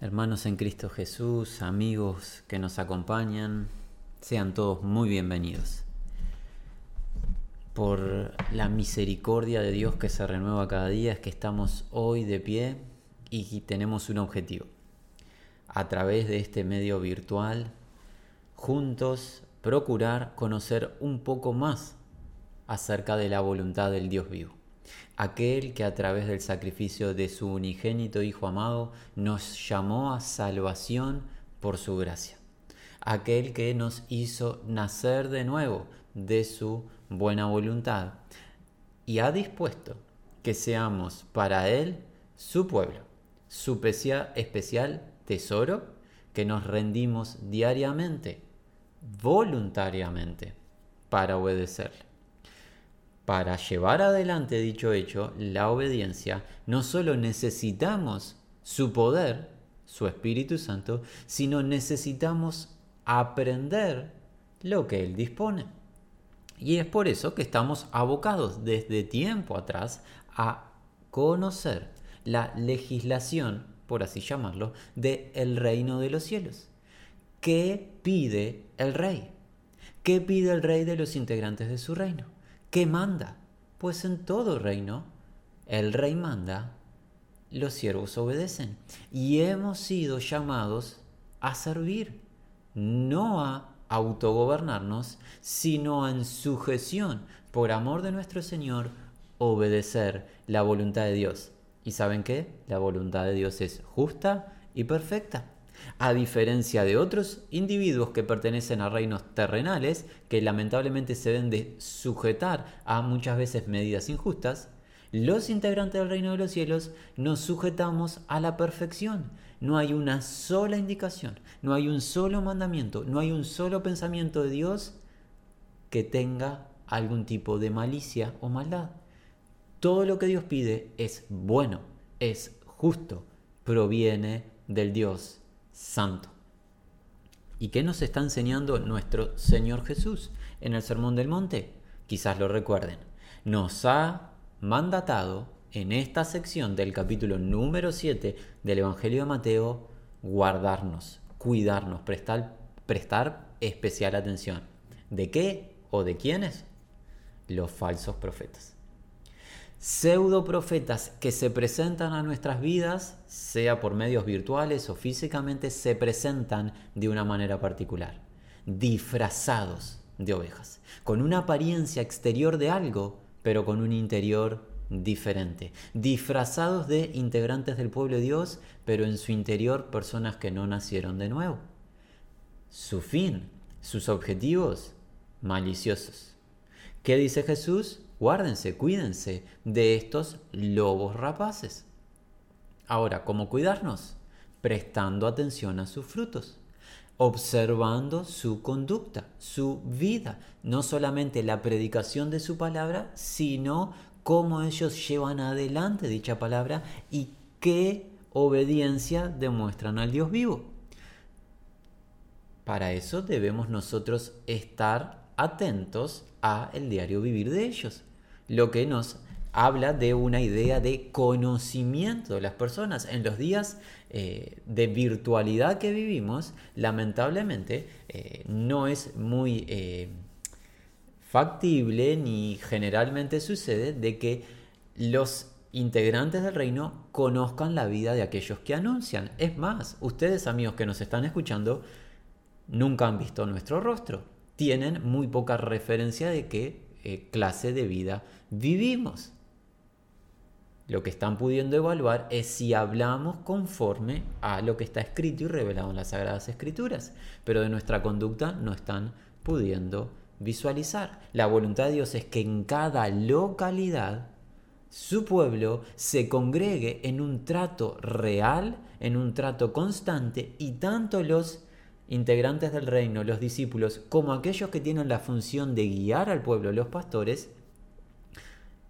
Hermanos en Cristo Jesús, amigos que nos acompañan, sean todos muy bienvenidos. Por la misericordia de Dios que se renueva cada día es que estamos hoy de pie y tenemos un objetivo. A través de este medio virtual, juntos procurar conocer un poco más acerca de la voluntad del Dios vivo aquel que a través del sacrificio de su unigénito Hijo amado nos llamó a salvación por su gracia, aquel que nos hizo nacer de nuevo de su buena voluntad y ha dispuesto que seamos para Él su pueblo, su especial tesoro que nos rendimos diariamente, voluntariamente, para obedecerle. Para llevar adelante dicho hecho, la obediencia, no solo necesitamos su poder, su Espíritu Santo, sino necesitamos aprender lo que Él dispone. Y es por eso que estamos abocados desde tiempo atrás a conocer la legislación, por así llamarlo, del el reino de los cielos. ¿Qué pide el rey? ¿Qué pide el rey de los integrantes de su reino? ¿Qué manda? Pues en todo reino el rey manda, los siervos obedecen. Y hemos sido llamados a servir, no a autogobernarnos, sino en sujeción, por amor de nuestro Señor, obedecer la voluntad de Dios. ¿Y saben qué? La voluntad de Dios es justa y perfecta a diferencia de otros individuos que pertenecen a reinos terrenales, que lamentablemente se ven de sujetar a muchas veces medidas injustas, los integrantes del reino de los cielos nos sujetamos a la perfección. No hay una sola indicación, no hay un solo mandamiento, no hay un solo pensamiento de Dios que tenga algún tipo de malicia o maldad. Todo lo que Dios pide es bueno, es justo, proviene del Dios santo. ¿Y qué nos está enseñando nuestro Señor Jesús en el Sermón del Monte? Quizás lo recuerden. Nos ha mandatado en esta sección del capítulo número 7 del Evangelio de Mateo guardarnos, cuidarnos, prestar, prestar especial atención. ¿De qué o de quiénes? Los falsos profetas pseudo profetas que se presentan a nuestras vidas, sea por medios virtuales o físicamente, se presentan de una manera particular, disfrazados de ovejas, con una apariencia exterior de algo, pero con un interior diferente, disfrazados de integrantes del pueblo de Dios, pero en su interior personas que no nacieron de nuevo. Su fin, sus objetivos, maliciosos. ¿Qué dice Jesús? Guárdense, cuídense de estos lobos rapaces. Ahora, ¿cómo cuidarnos? Prestando atención a sus frutos, observando su conducta, su vida, no solamente la predicación de su palabra, sino cómo ellos llevan adelante dicha palabra y qué obediencia demuestran al Dios vivo. Para eso debemos nosotros estar atentos a el diario vivir de ellos, lo que nos habla de una idea de conocimiento de las personas. En los días eh, de virtualidad que vivimos, lamentablemente eh, no es muy eh, factible ni generalmente sucede de que los integrantes del reino conozcan la vida de aquellos que anuncian. Es más, ustedes amigos que nos están escuchando, nunca han visto nuestro rostro tienen muy poca referencia de qué eh, clase de vida vivimos. Lo que están pudiendo evaluar es si hablamos conforme a lo que está escrito y revelado en las Sagradas Escrituras, pero de nuestra conducta no están pudiendo visualizar. La voluntad de Dios es que en cada localidad su pueblo se congregue en un trato real, en un trato constante, y tanto los integrantes del reino, los discípulos, como aquellos que tienen la función de guiar al pueblo, los pastores,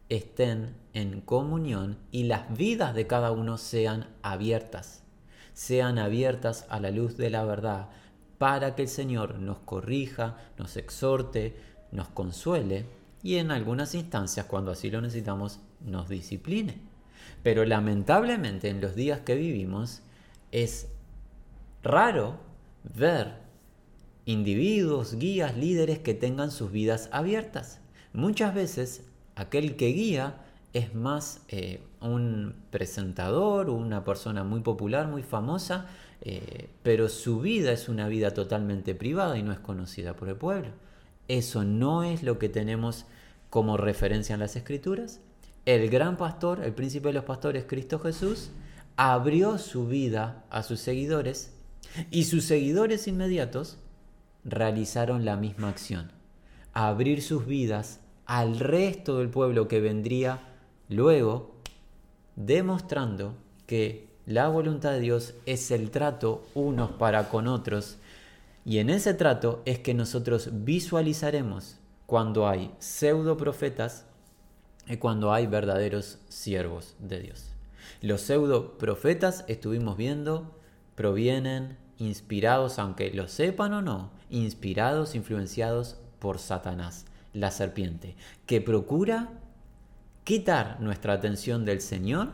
estén en comunión y las vidas de cada uno sean abiertas, sean abiertas a la luz de la verdad, para que el Señor nos corrija, nos exhorte, nos consuele y en algunas instancias, cuando así lo necesitamos, nos discipline. Pero lamentablemente en los días que vivimos es raro ver individuos, guías, líderes que tengan sus vidas abiertas. Muchas veces aquel que guía es más eh, un presentador una persona muy popular, muy famosa, eh, pero su vida es una vida totalmente privada y no es conocida por el pueblo. Eso no es lo que tenemos como referencia en las escrituras. El gran pastor, el príncipe de los pastores, Cristo Jesús, abrió su vida a sus seguidores y sus seguidores inmediatos realizaron la misma acción, abrir sus vidas al resto del pueblo que vendría luego, demostrando que la voluntad de Dios es el trato unos para con otros y en ese trato es que nosotros visualizaremos cuando hay pseudo profetas y cuando hay verdaderos siervos de Dios. Los pseudo profetas, estuvimos viendo, provienen inspirados, aunque lo sepan o no, inspirados, influenciados por Satanás, la serpiente, que procura quitar nuestra atención del Señor,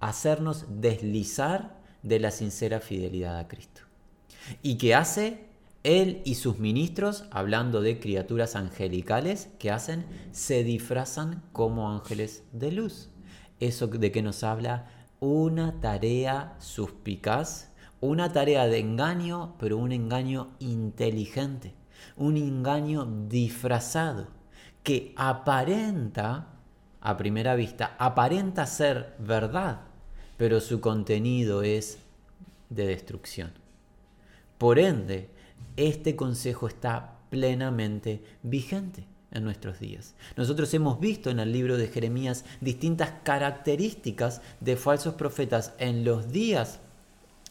hacernos deslizar de la sincera fidelidad a Cristo. Y que hace él y sus ministros, hablando de criaturas angelicales, que hacen? Se disfrazan como ángeles de luz. Eso de que nos habla una tarea suspicaz, una tarea de engaño, pero un engaño inteligente, un engaño disfrazado, que aparenta, a primera vista, aparenta ser verdad, pero su contenido es de destrucción. Por ende, este consejo está plenamente vigente en nuestros días. Nosotros hemos visto en el libro de Jeremías distintas características de falsos profetas en los días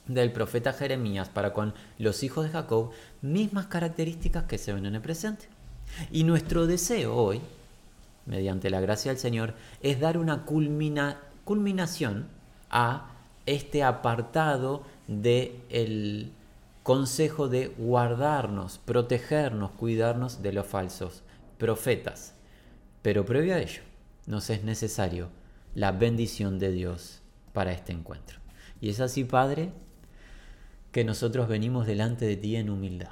del profeta Jeremías para con los hijos de Jacob, mismas características que se ven en el presente. Y nuestro deseo hoy, mediante la gracia del Señor, es dar una culminación a este apartado del el consejo de guardarnos, protegernos, cuidarnos de los falsos profetas. Pero previo a ello, nos es necesario la bendición de Dios para este encuentro. Y es así, Padre, que nosotros venimos delante de ti en humildad,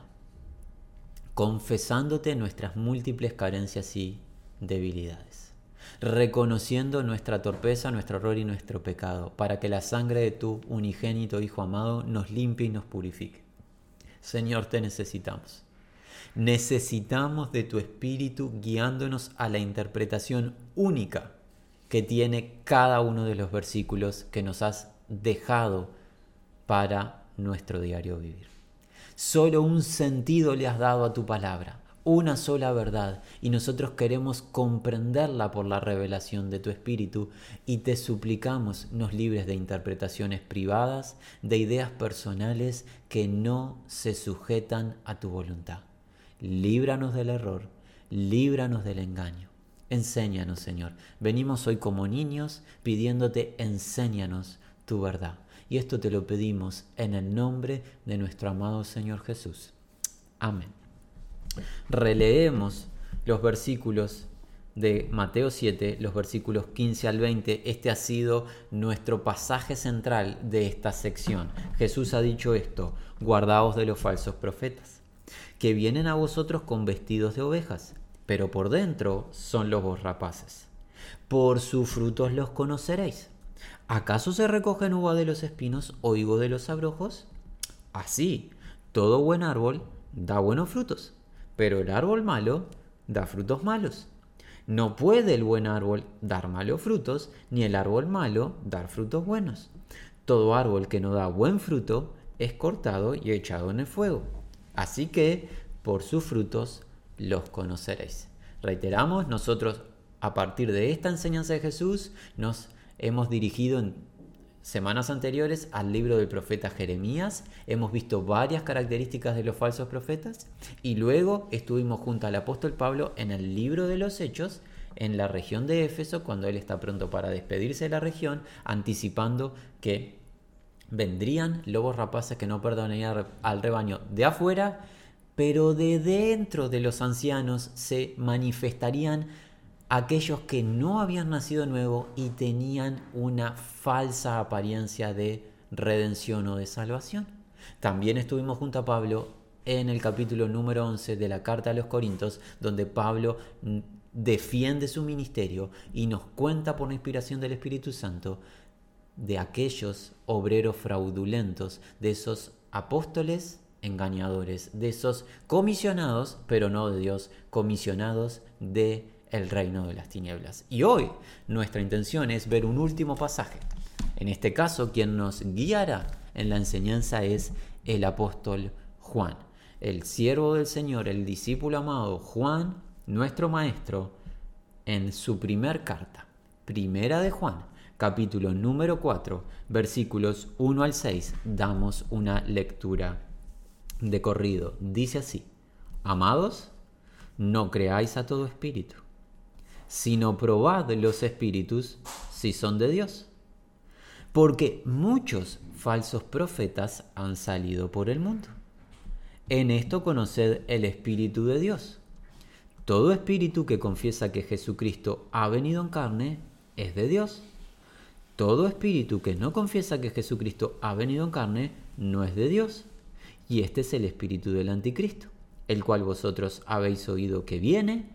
confesándote nuestras múltiples carencias y debilidades, reconociendo nuestra torpeza, nuestro error y nuestro pecado, para que la sangre de tu unigénito Hijo amado nos limpie y nos purifique. Señor, te necesitamos. Necesitamos de tu Espíritu guiándonos a la interpretación única que tiene cada uno de los versículos que nos has dejado para nuestro diario vivir. Solo un sentido le has dado a tu palabra, una sola verdad, y nosotros queremos comprenderla por la revelación de tu Espíritu y te suplicamos nos libres de interpretaciones privadas, de ideas personales que no se sujetan a tu voluntad líbranos del error, líbranos del engaño. Enséñanos, Señor. Venimos hoy como niños pidiéndote, enséñanos tu verdad. Y esto te lo pedimos en el nombre de nuestro amado Señor Jesús. Amén. Releemos los versículos de Mateo 7, los versículos 15 al 20. Este ha sido nuestro pasaje central de esta sección. Jesús ha dicho esto, guardaos de los falsos profetas que vienen a vosotros con vestidos de ovejas, pero por dentro son lobos rapaces. Por sus frutos los conoceréis. ¿Acaso se recogen uva de los espinos o higo de los abrojos? Así, todo buen árbol da buenos frutos, pero el árbol malo da frutos malos. No puede el buen árbol dar malos frutos, ni el árbol malo dar frutos buenos. Todo árbol que no da buen fruto es cortado y echado en el fuego. Así que por sus frutos los conoceréis. Reiteramos, nosotros a partir de esta enseñanza de Jesús nos hemos dirigido en semanas anteriores al libro del profeta Jeremías, hemos visto varias características de los falsos profetas. Y luego estuvimos junto al apóstol Pablo en el libro de los Hechos, en la región de Éfeso, cuando él está pronto para despedirse de la región, anticipando que vendrían lobos rapaces que no perdonarían al rebaño de afuera, pero de dentro de los ancianos se manifestarían aquellos que no habían nacido nuevo y tenían una falsa apariencia de redención o de salvación. También estuvimos junto a Pablo en el capítulo número 11 de la carta a los Corintios, donde Pablo defiende su ministerio y nos cuenta por la inspiración del Espíritu Santo de aquellos obreros fraudulentos, de esos apóstoles engañadores, de esos comisionados, pero no de Dios, comisionados de el reino de las tinieblas. Y hoy nuestra intención es ver un último pasaje. En este caso, quien nos guiará en la enseñanza es el apóstol Juan, el siervo del Señor, el discípulo amado Juan, nuestro maestro, en su primer carta, primera de Juan, capítulo número 4, versículos 1 al 6, damos una lectura de corrido. Dice así, amados, no creáis a todo espíritu, sino probad los espíritus si son de Dios. Porque muchos falsos profetas han salido por el mundo. En esto conoced el Espíritu de Dios. Todo espíritu que confiesa que Jesucristo ha venido en carne es de Dios. Todo espíritu que no confiesa que Jesucristo ha venido en carne no es de Dios. Y este es el espíritu del anticristo, el cual vosotros habéis oído que viene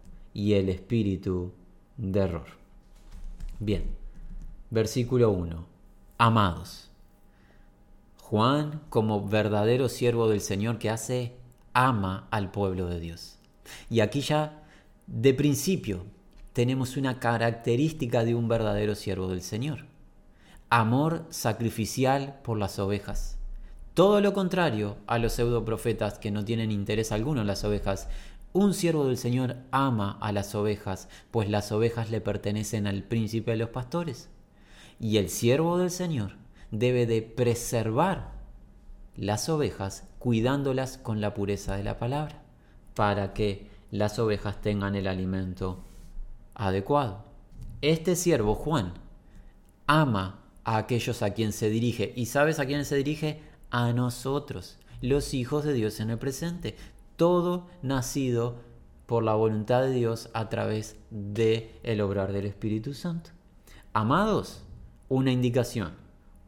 y el espíritu de error. Bien, versículo 1. Amados. Juan, como verdadero siervo del Señor que hace, ama al pueblo de Dios. Y aquí ya, de principio, tenemos una característica de un verdadero siervo del Señor amor sacrificial por las ovejas. Todo lo contrario a los pseudoprofetas que no tienen interés alguno en las ovejas. Un siervo del Señor ama a las ovejas, pues las ovejas le pertenecen al príncipe de los pastores. Y el siervo del Señor debe de preservar las ovejas cuidándolas con la pureza de la palabra, para que las ovejas tengan el alimento adecuado. Este siervo, Juan, ama a aquellos a quien se dirige. ¿Y sabes a quién se dirige? A nosotros, los hijos de Dios en el presente. Todo nacido por la voluntad de Dios a través de el obrar del Espíritu Santo. Amados, una indicación,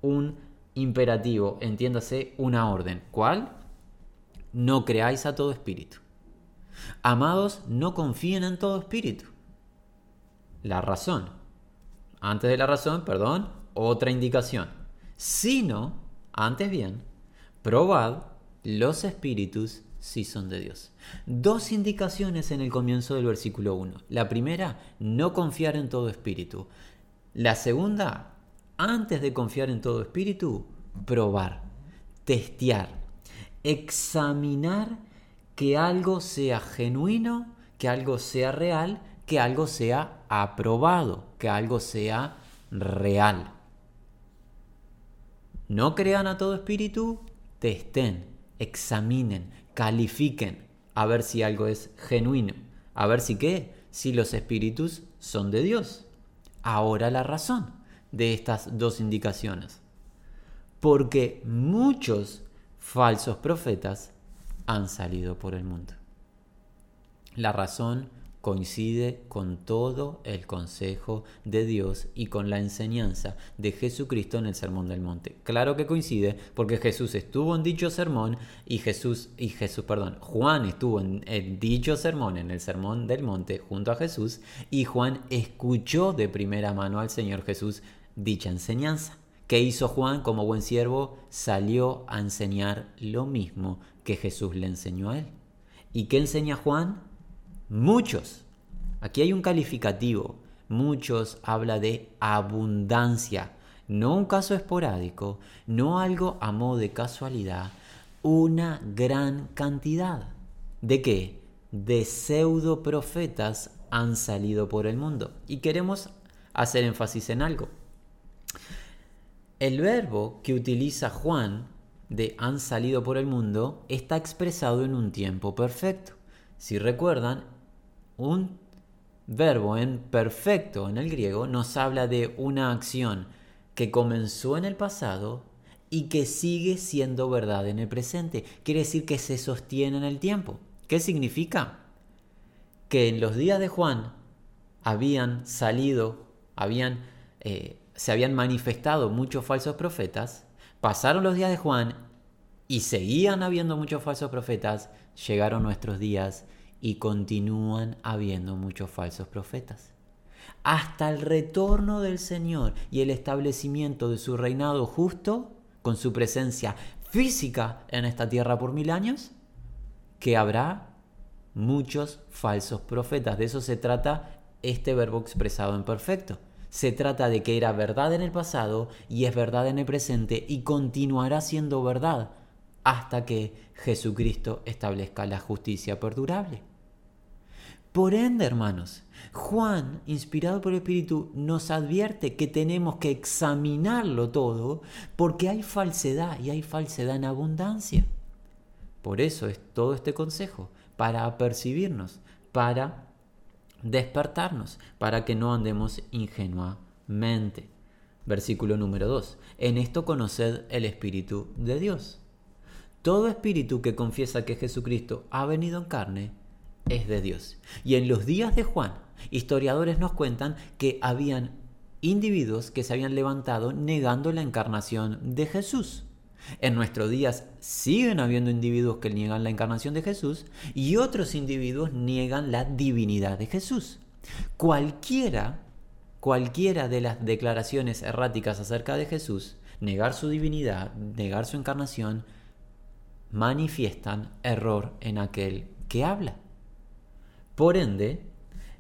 un imperativo, entiéndase, una orden. ¿Cuál? No creáis a todo espíritu. Amados, no confíen en todo espíritu. La razón. Antes de la razón, perdón, otra indicación, sino, antes bien, probad los espíritus si son de Dios. Dos indicaciones en el comienzo del versículo 1. La primera, no confiar en todo espíritu. La segunda, antes de confiar en todo espíritu, probar, testear, examinar que algo sea genuino, que algo sea real, que algo sea aprobado, que algo sea real. No crean a todo espíritu, testen, examinen, califiquen, a ver si algo es genuino, a ver si qué, si los espíritus son de Dios. Ahora la razón de estas dos indicaciones. Porque muchos falsos profetas han salido por el mundo. La razón coincide con todo el consejo de Dios y con la enseñanza de Jesucristo en el Sermón del Monte. Claro que coincide porque Jesús estuvo en dicho sermón y Jesús y Jesús, perdón, Juan estuvo en, en dicho sermón en el Sermón del Monte junto a Jesús y Juan escuchó de primera mano al Señor Jesús dicha enseñanza. ¿Qué hizo Juan como buen siervo? Salió a enseñar lo mismo que Jesús le enseñó a él. ¿Y qué enseña Juan? Muchos. Aquí hay un calificativo. Muchos habla de abundancia. No un caso esporádico, no algo a modo de casualidad, una gran cantidad. ¿De qué? De pseudo profetas han salido por el mundo. Y queremos hacer énfasis en algo. El verbo que utiliza Juan de han salido por el mundo está expresado en un tiempo perfecto. Si recuerdan, un verbo en perfecto en el griego nos habla de una acción que comenzó en el pasado y que sigue siendo verdad en el presente. Quiere decir que se sostiene en el tiempo. ¿Qué significa? Que en los días de Juan habían salido, habían, eh, se habían manifestado muchos falsos profetas, pasaron los días de Juan y seguían habiendo muchos falsos profetas, llegaron nuestros días y continúan habiendo muchos falsos profetas. Hasta el retorno del Señor y el establecimiento de su reinado justo, con su presencia física en esta tierra por mil años, que habrá muchos falsos profetas. De eso se trata este verbo expresado en perfecto. Se trata de que era verdad en el pasado y es verdad en el presente y continuará siendo verdad hasta que Jesucristo establezca la justicia perdurable. Por ende, hermanos, Juan, inspirado por el Espíritu, nos advierte que tenemos que examinarlo todo porque hay falsedad y hay falsedad en abundancia. Por eso es todo este consejo, para apercibirnos, para despertarnos, para que no andemos ingenuamente. Versículo número 2. En esto conoced el Espíritu de Dios. Todo espíritu que confiesa que Jesucristo ha venido en carne es de Dios. Y en los días de Juan, historiadores nos cuentan que habían individuos que se habían levantado negando la encarnación de Jesús. En nuestros días siguen habiendo individuos que niegan la encarnación de Jesús y otros individuos niegan la divinidad de Jesús. Cualquiera, cualquiera de las declaraciones erráticas acerca de Jesús, negar su divinidad, negar su encarnación, manifiestan error en aquel que habla. Por ende,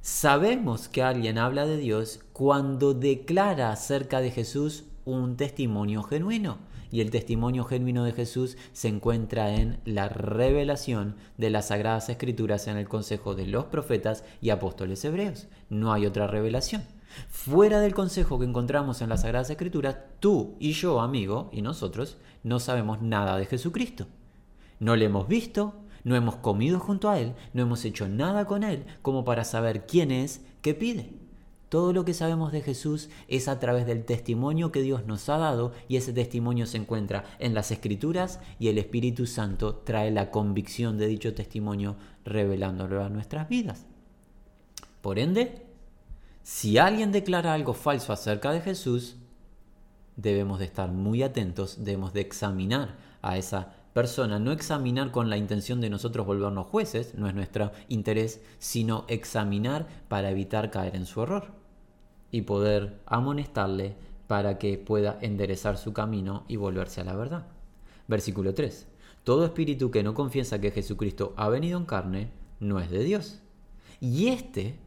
sabemos que alguien habla de Dios cuando declara acerca de Jesús un testimonio genuino. Y el testimonio genuino de Jesús se encuentra en la revelación de las Sagradas Escrituras en el consejo de los profetas y apóstoles hebreos. No hay otra revelación. Fuera del consejo que encontramos en las Sagradas Escrituras, tú y yo, amigo, y nosotros, no sabemos nada de Jesucristo. No le hemos visto, no hemos comido junto a Él, no hemos hecho nada con Él como para saber quién es, qué pide. Todo lo que sabemos de Jesús es a través del testimonio que Dios nos ha dado y ese testimonio se encuentra en las Escrituras y el Espíritu Santo trae la convicción de dicho testimonio revelándolo a nuestras vidas. Por ende, si alguien declara algo falso acerca de Jesús, debemos de estar muy atentos, debemos de examinar a esa persona, no examinar con la intención de nosotros volvernos jueces, no es nuestro interés, sino examinar para evitar caer en su error y poder amonestarle para que pueda enderezar su camino y volverse a la verdad. Versículo 3. Todo espíritu que no confiesa que Jesucristo ha venido en carne no es de Dios. Y este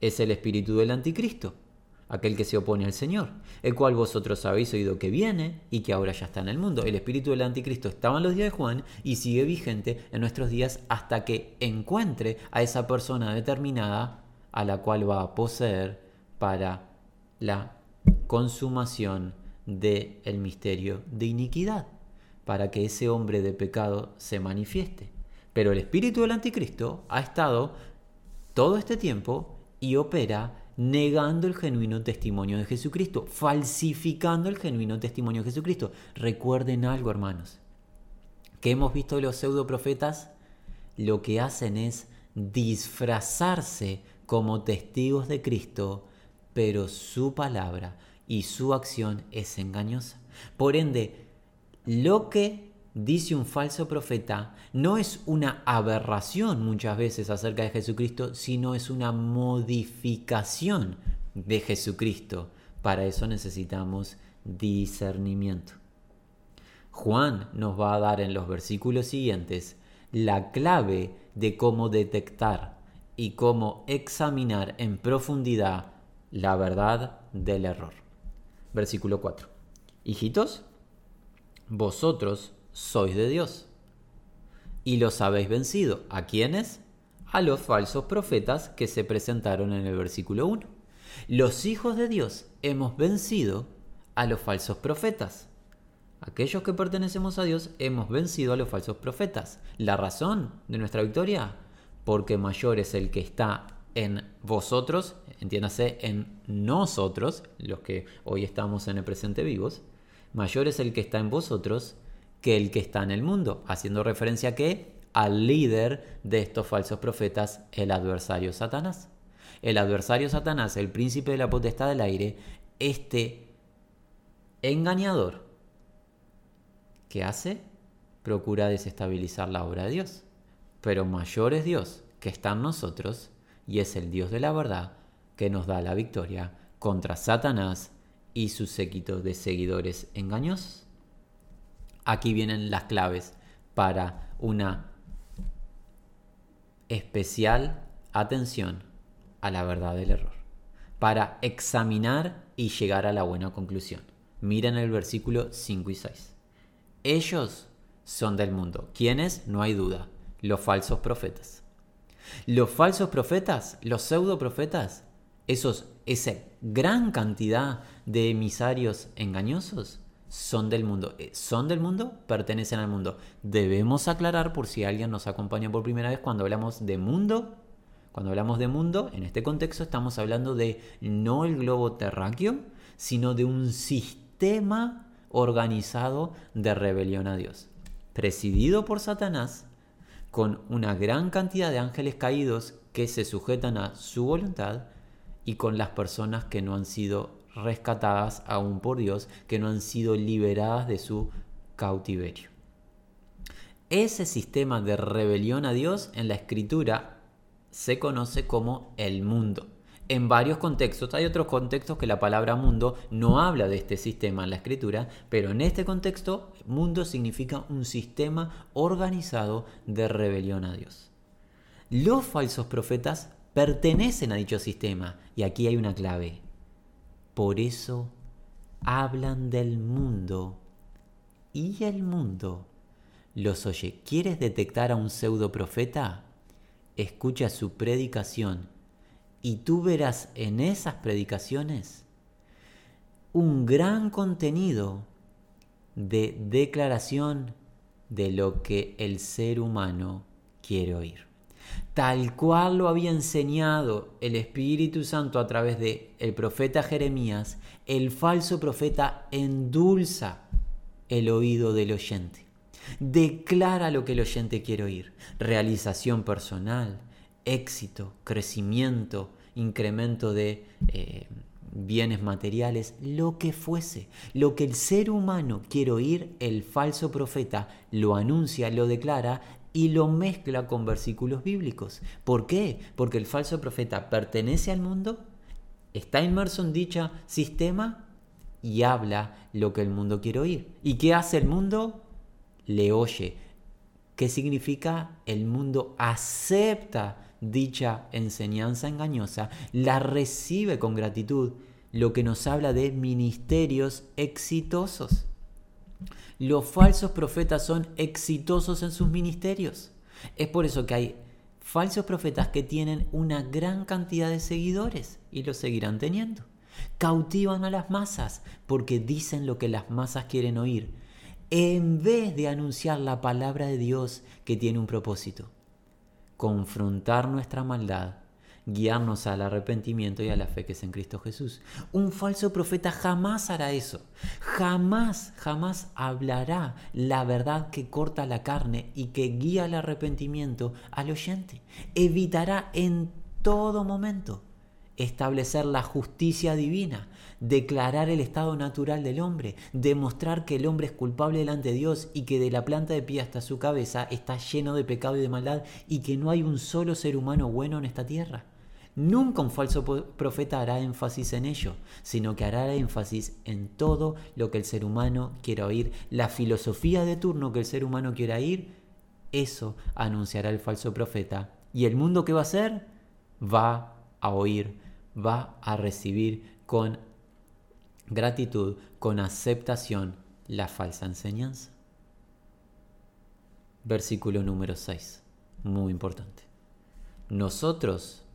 es el espíritu del anticristo aquel que se opone al Señor, el cual vosotros habéis oído que viene y que ahora ya está en el mundo. El espíritu del anticristo estaba en los días de Juan y sigue vigente en nuestros días hasta que encuentre a esa persona determinada a la cual va a poseer para la consumación del el misterio de iniquidad, para que ese hombre de pecado se manifieste. Pero el espíritu del anticristo ha estado todo este tiempo y opera negando el genuino testimonio de Jesucristo, falsificando el genuino testimonio de Jesucristo. Recuerden algo, hermanos, que hemos visto de los pseudo profetas, lo que hacen es disfrazarse como testigos de Cristo, pero su palabra y su acción es engañosa. Por ende, lo que dice un falso profeta, no es una aberración muchas veces acerca de Jesucristo, sino es una modificación de Jesucristo. Para eso necesitamos discernimiento. Juan nos va a dar en los versículos siguientes la clave de cómo detectar y cómo examinar en profundidad la verdad del error. Versículo 4. Hijitos, vosotros sois de Dios. Y los habéis vencido. ¿A quiénes? A los falsos profetas que se presentaron en el versículo 1. Los hijos de Dios hemos vencido a los falsos profetas. aquellos que pertenecemos a Dios, hemos vencido a los falsos profetas. ¿La razón de nuestra victoria? Porque mayor es el que está en vosotros, entiéndase en nosotros, los que hoy estamos en el presente vivos, mayor es el que está en vosotros que el que está en el mundo, haciendo referencia a qué? Al líder de estos falsos profetas, el adversario Satanás. El adversario Satanás, el príncipe de la potestad del aire, este engañador, ¿qué hace? Procura desestabilizar la obra de Dios. Pero mayor es Dios que está en nosotros y es el Dios de la verdad que nos da la victoria contra Satanás y sus séquitos de seguidores engañosos. Aquí vienen las claves para una especial atención a la verdad del error, para examinar y llegar a la buena conclusión. Miren el versículo 5 y 6. Ellos son del mundo. ¿Quiénes? No hay duda. Los falsos profetas. Los falsos profetas, los pseudo profetas, esos, esa gran cantidad de emisarios engañosos, son del mundo. Eh, son del mundo, pertenecen al mundo. Debemos aclarar por si alguien nos acompaña por primera vez cuando hablamos de mundo. Cuando hablamos de mundo, en este contexto estamos hablando de no el globo terráqueo, sino de un sistema organizado de rebelión a Dios, presidido por Satanás, con una gran cantidad de ángeles caídos que se sujetan a su voluntad y con las personas que no han sido rescatadas aún por Dios, que no han sido liberadas de su cautiverio. Ese sistema de rebelión a Dios en la escritura se conoce como el mundo. En varios contextos, hay otros contextos que la palabra mundo no habla de este sistema en la escritura, pero en este contexto, mundo significa un sistema organizado de rebelión a Dios. Los falsos profetas pertenecen a dicho sistema, y aquí hay una clave. Por eso hablan del mundo y el mundo los oye. ¿Quieres detectar a un pseudo profeta? Escucha su predicación y tú verás en esas predicaciones un gran contenido de declaración de lo que el ser humano quiere oír tal cual lo había enseñado el Espíritu Santo a través de el profeta Jeremías, el falso profeta endulza el oído del oyente. Declara lo que el oyente quiere oír. Realización personal, éxito, crecimiento, incremento de eh, bienes materiales, lo que fuese. Lo que el ser humano quiere oír, el falso profeta lo anuncia, lo declara y lo mezcla con versículos bíblicos. ¿Por qué? Porque el falso profeta pertenece al mundo, está inmerso en dicho sistema y habla lo que el mundo quiere oír. ¿Y qué hace el mundo? Le oye. ¿Qué significa? El mundo acepta dicha enseñanza engañosa, la recibe con gratitud, lo que nos habla de ministerios exitosos. Los falsos profetas son exitosos en sus ministerios. Es por eso que hay falsos profetas que tienen una gran cantidad de seguidores y lo seguirán teniendo. Cautivan a las masas porque dicen lo que las masas quieren oír, en vez de anunciar la palabra de Dios que tiene un propósito, confrontar nuestra maldad guiarnos al arrepentimiento y a la fe que es en Cristo Jesús. Un falso profeta jamás hará eso. Jamás, jamás hablará la verdad que corta la carne y que guía al arrepentimiento al oyente. Evitará en todo momento establecer la justicia divina, declarar el estado natural del hombre, demostrar que el hombre es culpable delante de Dios y que de la planta de pie hasta su cabeza está lleno de pecado y de maldad y que no hay un solo ser humano bueno en esta tierra. Nunca un falso profeta hará énfasis en ello, sino que hará énfasis en todo lo que el ser humano quiera oír. La filosofía de turno que el ser humano quiera oír, eso anunciará el falso profeta. ¿Y el mundo qué va a hacer? Va a oír, va a recibir con gratitud, con aceptación la falsa enseñanza. Versículo número 6, muy importante. Nosotros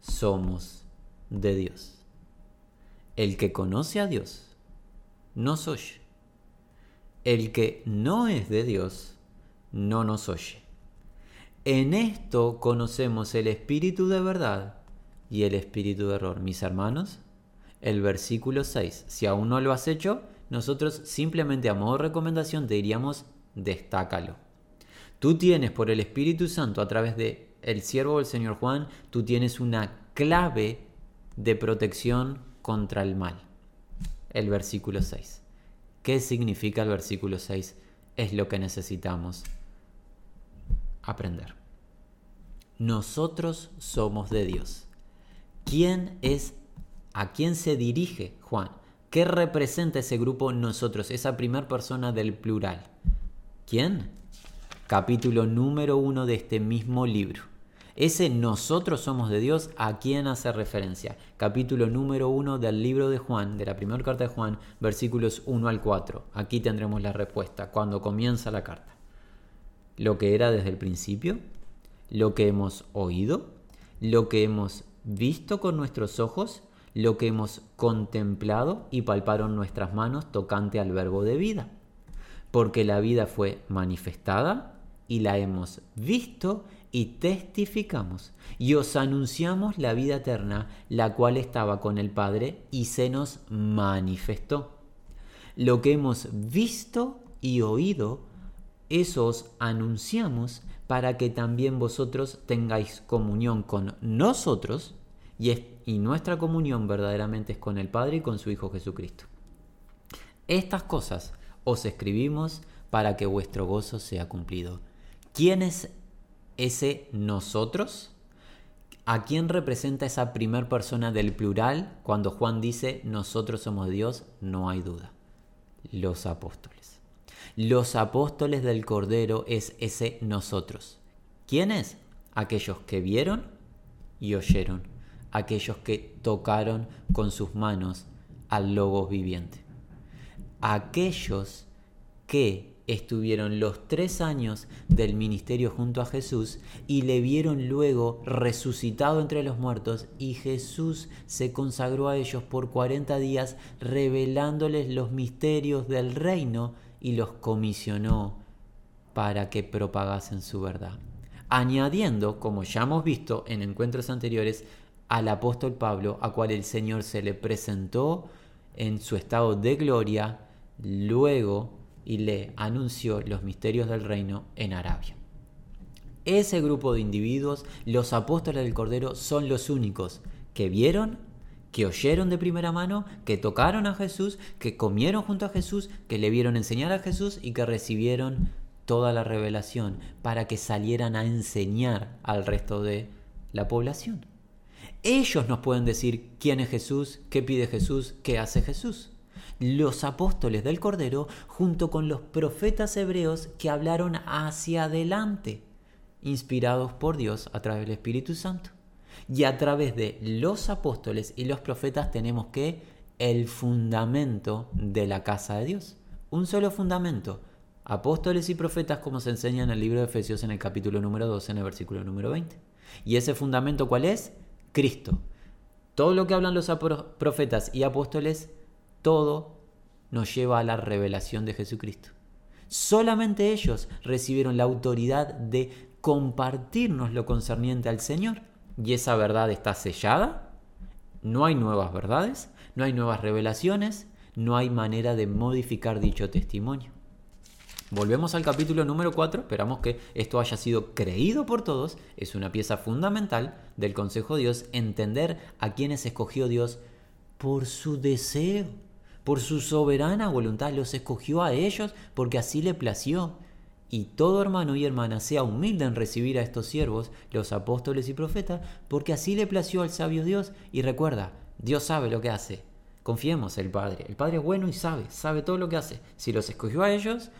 somos de Dios. El que conoce a Dios nos oye. El que no es de Dios no nos oye. En esto conocemos el espíritu de verdad y el espíritu de error. Mis hermanos, el versículo 6. Si aún no lo has hecho, nosotros simplemente a modo de recomendación te diríamos, destácalo. Tú tienes por el Espíritu Santo a través de el siervo del Señor Juan, tú tienes una clave de protección contra el mal. El versículo 6. ¿Qué significa el versículo 6? Es lo que necesitamos aprender. Nosotros somos de Dios. ¿Quién es, a quién se dirige Juan? ¿Qué representa ese grupo nosotros, esa primera persona del plural? ¿Quién? Capítulo número uno de este mismo libro. Ese nosotros somos de Dios, ¿a quién hace referencia? Capítulo número uno del libro de Juan, de la primera carta de Juan, versículos 1 al 4. Aquí tendremos la respuesta, cuando comienza la carta. Lo que era desde el principio, lo que hemos oído, lo que hemos visto con nuestros ojos, lo que hemos contemplado y palparon nuestras manos tocante al verbo de vida. Porque la vida fue manifestada y la hemos visto y testificamos y os anunciamos la vida eterna, la cual estaba con el Padre y se nos manifestó. Lo que hemos visto y oído, eso os anunciamos para que también vosotros tengáis comunión con nosotros y, y nuestra comunión verdaderamente es con el Padre y con su Hijo Jesucristo. Estas cosas os escribimos para que vuestro gozo sea cumplido. ¿Quién es ese nosotros? ¿A quién representa esa primer persona del plural cuando Juan dice nosotros somos Dios? No hay duda. Los apóstoles. Los apóstoles del Cordero es ese nosotros. ¿Quiénes? Aquellos que vieron y oyeron, aquellos que tocaron con sus manos al Logos viviente, aquellos que estuvieron los tres años del ministerio junto a Jesús y le vieron luego resucitado entre los muertos y Jesús se consagró a ellos por 40 días revelándoles los misterios del reino y los comisionó para que propagasen su verdad. Añadiendo, como ya hemos visto en encuentros anteriores, al apóstol Pablo, a cual el Señor se le presentó en su estado de gloria, luego y le anunció los misterios del reino en Arabia. Ese grupo de individuos, los apóstoles del Cordero, son los únicos que vieron que oyeron de primera mano, que tocaron a Jesús, que comieron junto a Jesús, que le vieron enseñar a Jesús y que recibieron toda la revelación para que salieran a enseñar al resto de la población. Ellos nos pueden decir quién es Jesús, qué pide Jesús, qué hace Jesús. Los apóstoles del Cordero junto con los profetas hebreos que hablaron hacia adelante, inspirados por Dios a través del Espíritu Santo. Y a través de los apóstoles y los profetas tenemos que el fundamento de la casa de Dios. Un solo fundamento. Apóstoles y profetas como se enseña en el libro de Efesios en el capítulo número 12, en el versículo número 20. ¿Y ese fundamento cuál es? Cristo. Todo lo que hablan los profetas y apóstoles, todo nos lleva a la revelación de Jesucristo. Solamente ellos recibieron la autoridad de compartirnos lo concerniente al Señor. Y esa verdad está sellada, no hay nuevas verdades, no hay nuevas revelaciones, no hay manera de modificar dicho testimonio. Volvemos al capítulo número 4, esperamos que esto haya sido creído por todos, es una pieza fundamental del Consejo de Dios, entender a quienes escogió Dios por su deseo, por su soberana voluntad, los escogió a ellos porque así le plació y todo hermano y hermana sea humilde en recibir a estos siervos, los apóstoles y profetas, porque así le plació al sabio Dios. Y recuerda, Dios sabe lo que hace. Confiemos el Padre. El Padre es bueno y sabe, sabe todo lo que hace. Si los escogió a ellos,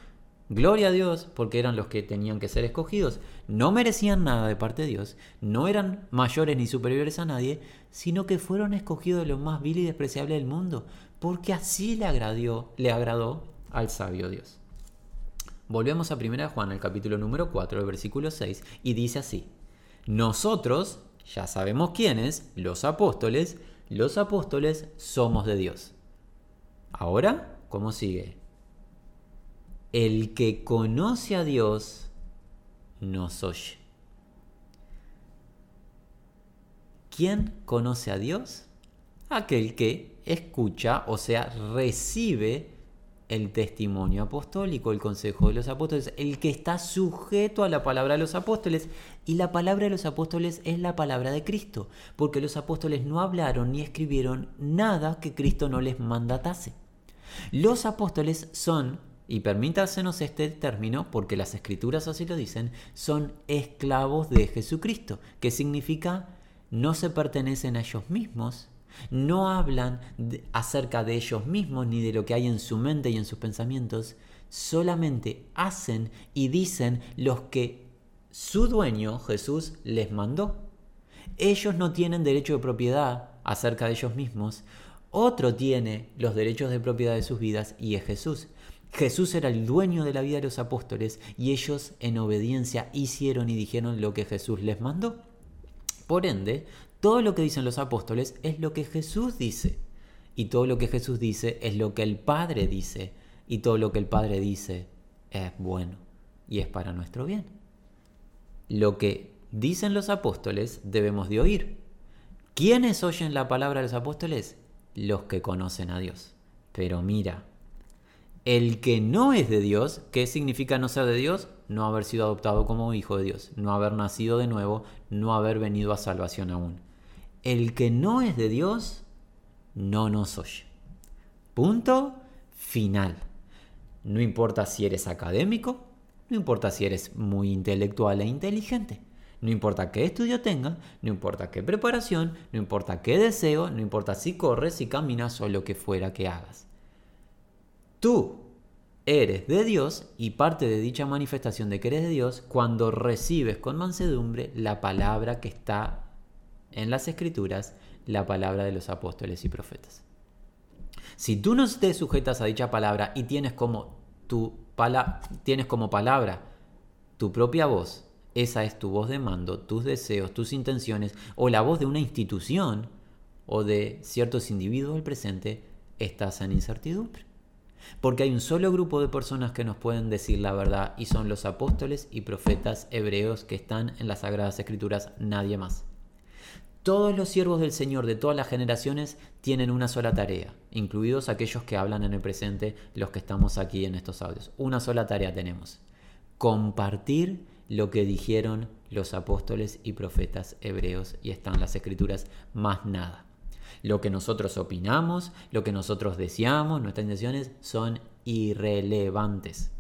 gloria a Dios, porque eran los que tenían que ser escogidos. No merecían nada de parte de Dios, no eran mayores ni superiores a nadie, sino que fueron escogidos de lo más vil y despreciable del mundo, porque así le agradó, le agradó al sabio Dios. Volvemos a 1 Juan, el capítulo número 4, el versículo 6, y dice así, nosotros, ya sabemos quiénes, los apóstoles, los apóstoles somos de Dios. Ahora, ¿cómo sigue? el que conoce a Dios nos oye. ¿Quién conoce a Dios? Aquel que escucha, o sea, recibe el testimonio apostólico, el consejo de los apóstoles, el que está sujeto a la palabra de los apóstoles. Y la palabra de los apóstoles es la palabra de Cristo, porque los apóstoles no hablaron ni escribieron nada que Cristo no les mandatase. Los apóstoles son, y permítasenos este término, porque las escrituras así lo dicen, son esclavos de Jesucristo, que significa no se pertenecen a ellos mismos, no hablan acerca de ellos mismos ni de lo que hay en su mente y en sus pensamientos, solamente hacen y dicen los que su dueño, Jesús, les mandó. Ellos no tienen derecho de propiedad acerca de ellos mismos, otro tiene los derechos de propiedad de sus vidas y es Jesús. Jesús era el dueño de la vida de los apóstoles y ellos en obediencia hicieron y dijeron lo que Jesús les mandó. Por ende, todo lo que dicen los apóstoles es lo que Jesús dice. Y todo lo que Jesús dice es lo que el Padre dice. Y todo lo que el Padre dice es bueno y es para nuestro bien. Lo que dicen los apóstoles debemos de oír. ¿Quiénes oyen la palabra de los apóstoles? Los que conocen a Dios. Pero mira, el que no es de Dios, ¿qué significa no ser de Dios? No haber sido adoptado como hijo de Dios, no haber nacido de nuevo, no haber venido a salvación aún el que no es de Dios no nos oye. Punto final. No importa si eres académico, no importa si eres muy intelectual e inteligente, no importa qué estudio tenga, no importa qué preparación, no importa qué deseo, no importa si corres, si caminas o lo que fuera que hagas. Tú eres de Dios y parte de dicha manifestación de que eres de Dios cuando recibes con mansedumbre la palabra que está en las escrituras la palabra de los apóstoles y profetas. Si tú no te sujetas a dicha palabra y tienes como, tu tienes como palabra tu propia voz, esa es tu voz de mando, tus deseos, tus intenciones, o la voz de una institución o de ciertos individuos del presente, estás en incertidumbre. Porque hay un solo grupo de personas que nos pueden decir la verdad y son los apóstoles y profetas hebreos que están en las Sagradas Escrituras, nadie más. Todos los siervos del Señor de todas las generaciones tienen una sola tarea, incluidos aquellos que hablan en el presente, los que estamos aquí en estos audios. Una sola tarea tenemos, compartir lo que dijeron los apóstoles y profetas hebreos y están las escrituras, más nada. Lo que nosotros opinamos, lo que nosotros deseamos, nuestras intenciones son irrelevantes.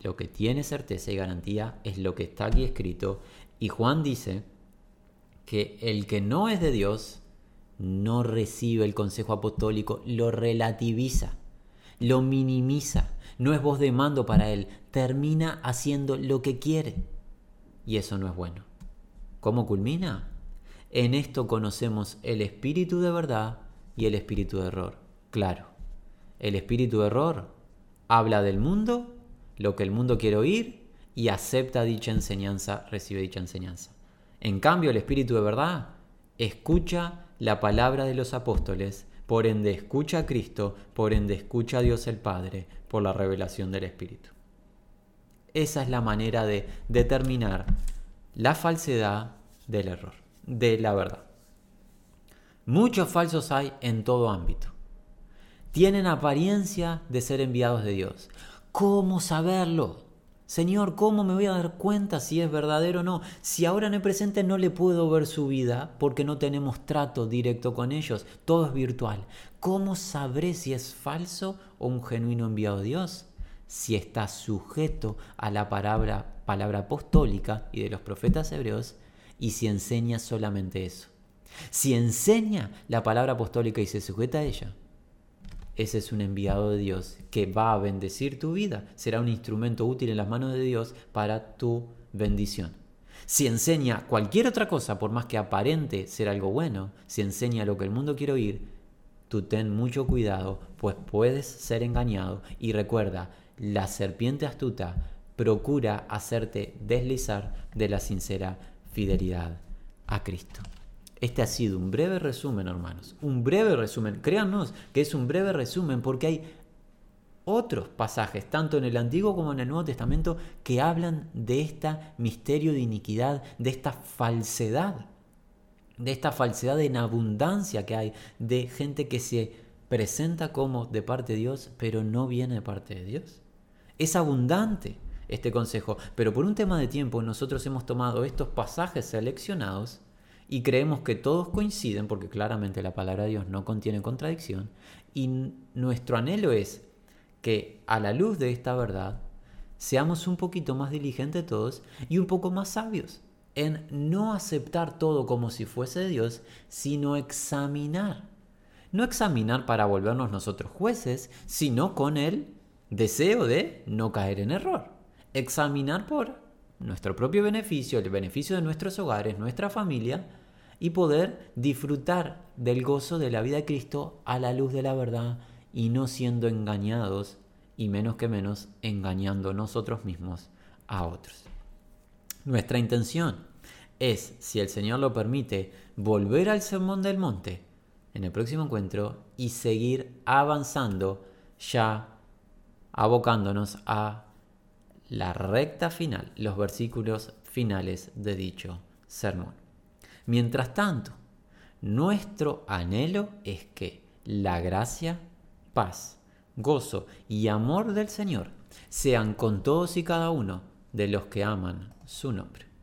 Lo que tiene certeza y garantía es lo que está aquí escrito y Juan dice que el que no es de Dios no recibe el consejo apostólico, lo relativiza, lo minimiza, no es voz de mando para él, termina haciendo lo que quiere. Y eso no es bueno. ¿Cómo culmina? En esto conocemos el espíritu de verdad y el espíritu de error. Claro, el espíritu de error habla del mundo, lo que el mundo quiere oír y acepta dicha enseñanza, recibe dicha enseñanza. En cambio, el Espíritu de verdad escucha la palabra de los apóstoles, por ende escucha a Cristo, por ende escucha a Dios el Padre, por la revelación del Espíritu. Esa es la manera de determinar la falsedad del error, de la verdad. Muchos falsos hay en todo ámbito. Tienen apariencia de ser enviados de Dios. ¿Cómo saberlo? Señor, ¿cómo me voy a dar cuenta si es verdadero o no? Si ahora en el presente no le puedo ver su vida porque no tenemos trato directo con ellos, todo es virtual. ¿Cómo sabré si es falso o un genuino enviado de Dios? Si está sujeto a la palabra, palabra apostólica y de los profetas hebreos y si enseña solamente eso. Si enseña la palabra apostólica y se sujeta a ella, ese es un enviado de Dios que va a bendecir tu vida. Será un instrumento útil en las manos de Dios para tu bendición. Si enseña cualquier otra cosa, por más que aparente ser algo bueno, si enseña lo que el mundo quiere oír, tú ten mucho cuidado, pues puedes ser engañado. Y recuerda, la serpiente astuta procura hacerte deslizar de la sincera fidelidad a Cristo. Este ha sido un breve resumen, hermanos. Un breve resumen. Créanos que es un breve resumen porque hay otros pasajes, tanto en el Antiguo como en el Nuevo Testamento, que hablan de este misterio de iniquidad, de esta falsedad, de esta falsedad en abundancia que hay, de gente que se presenta como de parte de Dios, pero no viene de parte de Dios. Es abundante este consejo, pero por un tema de tiempo nosotros hemos tomado estos pasajes seleccionados y creemos que todos coinciden, porque claramente la palabra de Dios no contiene contradicción, y nuestro anhelo es que a la luz de esta verdad seamos un poquito más diligentes todos y un poco más sabios en no aceptar todo como si fuese de Dios, sino examinar. No examinar para volvernos nosotros jueces, sino con el deseo de no caer en error. Examinar por nuestro propio beneficio, el beneficio de nuestros hogares, nuestra familia, y poder disfrutar del gozo de la vida de Cristo a la luz de la verdad y no siendo engañados y menos que menos engañando nosotros mismos a otros. Nuestra intención es, si el Señor lo permite, volver al Sermón del Monte en el próximo encuentro y seguir avanzando ya abocándonos a la recta final, los versículos finales de dicho sermón. Mientras tanto, nuestro anhelo es que la gracia paz, gozo y amor del Señor sean con todos y cada uno de los que aman su nombre.